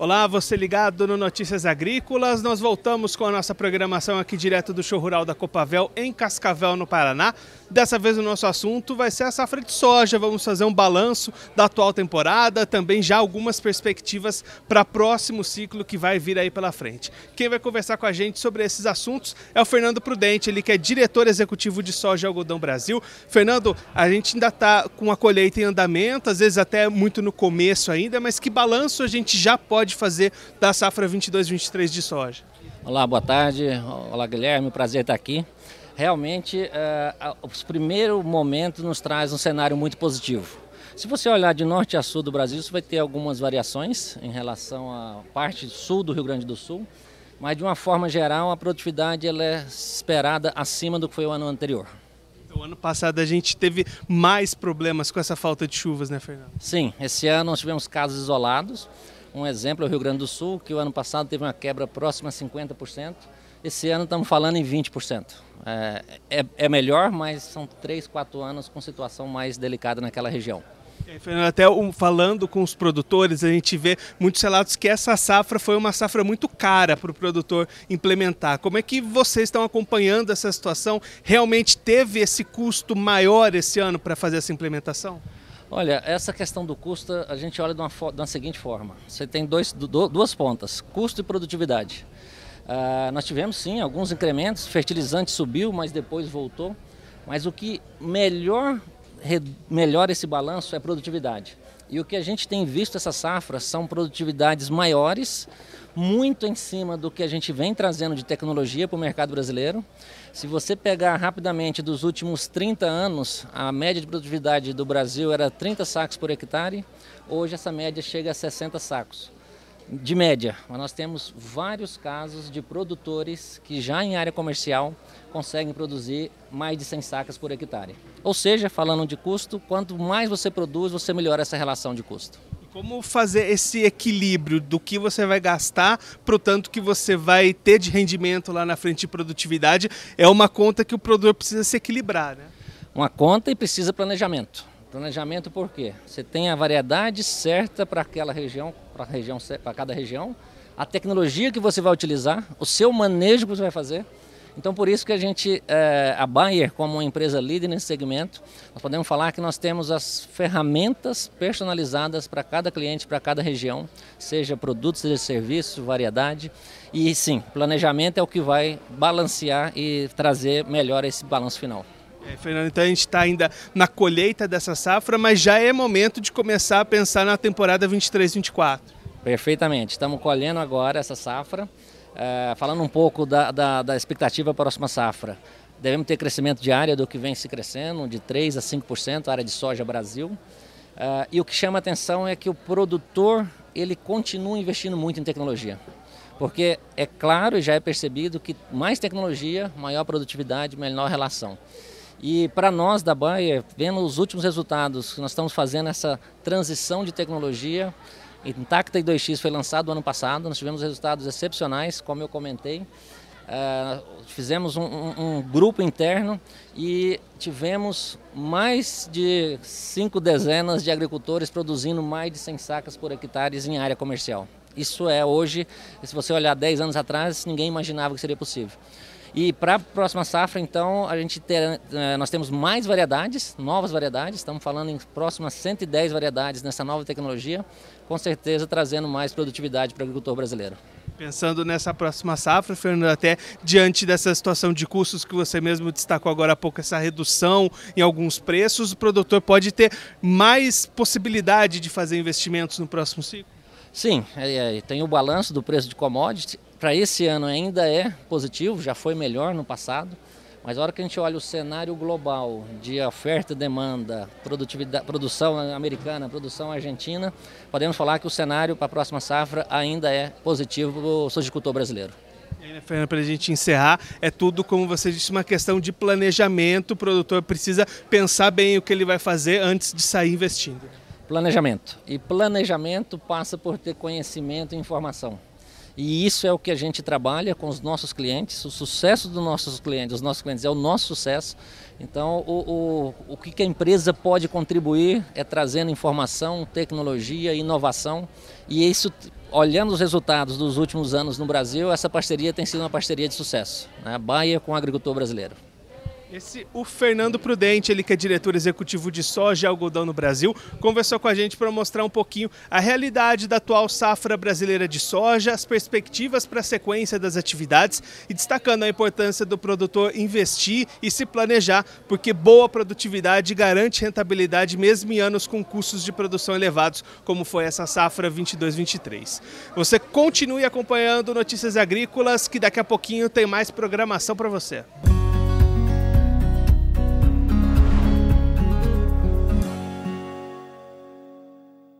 Olá, você ligado no Notícias Agrícolas. Nós voltamos com a nossa programação aqui direto do show rural da Copavel em Cascavel, no Paraná. Dessa vez o nosso assunto vai ser a safra de soja. Vamos fazer um balanço da atual temporada, também já algumas perspectivas para próximo ciclo que vai vir aí pela frente. Quem vai conversar com a gente sobre esses assuntos é o Fernando Prudente, ele que é diretor executivo de soja e algodão Brasil. Fernando, a gente ainda está com a colheita em andamento, às vezes até muito no começo ainda, mas que balanço a gente já pode fazer da safra 22-23 de soja? Olá, boa tarde. Olá, Guilherme. Prazer estar aqui. Realmente, uh, os primeiros momentos nos traz um cenário muito positivo. Se você olhar de norte a sul do Brasil, você vai ter algumas variações em relação à parte sul do Rio Grande do Sul, mas de uma forma geral a produtividade ela é esperada acima do que foi o ano anterior. O ano passado a gente teve mais problemas com essa falta de chuvas, né, Fernando? Sim, esse ano nós tivemos casos isolados. Um exemplo é o Rio Grande do Sul, que o ano passado teve uma quebra próxima a 50%. Esse ano estamos falando em 20%. É, é, é melhor, mas são 3, 4 anos com situação mais delicada naquela região. Até falando com os produtores, a gente vê muitos relatos que essa safra foi uma safra muito cara para o produtor implementar. Como é que vocês estão acompanhando essa situação? Realmente teve esse custo maior esse ano para fazer essa implementação? Olha, essa questão do custo a gente olha de uma, de uma seguinte forma: você tem dois, do, duas pontas, custo e produtividade. Uh, nós tivemos sim alguns incrementos, fertilizante subiu, mas depois voltou. Mas o que melhor melhora esse balanço é produtividade. E o que a gente tem visto essa safra são produtividades maiores, muito em cima do que a gente vem trazendo de tecnologia para o mercado brasileiro. Se você pegar rapidamente dos últimos 30 anos, a média de produtividade do Brasil era 30 sacos por hectare, hoje essa média chega a 60 sacos. De média, mas nós temos vários casos de produtores que já em área comercial conseguem produzir mais de 100 sacas por hectare. Ou seja, falando de custo, quanto mais você produz, você melhora essa relação de custo. Como fazer esse equilíbrio do que você vai gastar para o tanto que você vai ter de rendimento lá na frente de produtividade? É uma conta que o produtor precisa se equilibrar, né? Uma conta e precisa planejamento. Planejamento por quê? Você tem a variedade certa para aquela região, para região, para cada região, a tecnologia que você vai utilizar, o seu manejo que você vai fazer então, por isso que a gente, é, a Bayer, como uma empresa líder nesse segmento, nós podemos falar que nós temos as ferramentas personalizadas para cada cliente, para cada região, seja produto, seja serviço, variedade. E sim, planejamento é o que vai balancear e trazer melhor esse balanço final. É, Fernando, então a gente está ainda na colheita dessa safra, mas já é momento de começar a pensar na temporada 23-24. Perfeitamente, estamos colhendo agora essa safra. É, falando um pouco da, da, da expectativa para a próxima safra, devemos ter crescimento de área do que vem se crescendo, de 3% a 5%, área de soja Brasil. Uh, e o que chama atenção é que o produtor ele continua investindo muito em tecnologia. Porque é claro e já é percebido que mais tecnologia, maior produtividade, menor relação. E para nós da Bayer, vendo os últimos resultados nós estamos fazendo essa transição de tecnologia, Intacta e 2X foi lançado ano passado, nós tivemos resultados excepcionais, como eu comentei. Uh, fizemos um, um, um, grupo interno e tivemos mais de cinco dezenas de agricultores produzindo mais de 100 sacas por hectare em área comercial. Isso é hoje, se você olhar 10 anos atrás, ninguém imaginava que seria possível. E para a próxima safra, então, a gente ter, eh, nós temos mais variedades, novas variedades, estamos falando em próximas 110 variedades nessa nova tecnologia, com certeza trazendo mais produtividade para o agricultor brasileiro. Pensando nessa próxima safra, Fernando, até diante dessa situação de custos que você mesmo destacou agora há pouco, essa redução em alguns preços, o produtor pode ter mais possibilidade de fazer investimentos no próximo ciclo? Sim, é, é, tem o balanço do preço de commodity. Para esse ano ainda é positivo, já foi melhor no passado. Mas a hora que a gente olha o cenário global de oferta e demanda, produtividade, produção americana, produção argentina, podemos falar que o cenário para a próxima safra ainda é positivo para o sojicultor brasileiro. Né, Fernanda, para a gente encerrar, é tudo, como você disse, uma questão de planejamento. O produtor precisa pensar bem o que ele vai fazer antes de sair investindo. Planejamento. E planejamento passa por ter conhecimento e informação. E isso é o que a gente trabalha com os nossos clientes. O sucesso dos nossos clientes, dos nossos clientes é o nosso sucesso. Então, o, o, o que a empresa pode contribuir é trazendo informação, tecnologia, inovação. E isso olhando os resultados dos últimos anos no Brasil, essa parceria tem sido uma parceria de sucesso. Né? Baia com o agricultor brasileiro. Esse, o Fernando Prudente, ele que é diretor executivo de soja e algodão no Brasil, conversou com a gente para mostrar um pouquinho a realidade da atual safra brasileira de soja, as perspectivas para a sequência das atividades e destacando a importância do produtor investir e se planejar, porque boa produtividade garante rentabilidade mesmo em anos com custos de produção elevados, como foi essa safra 22-23. Você continue acompanhando Notícias Agrícolas, que daqui a pouquinho tem mais programação para você.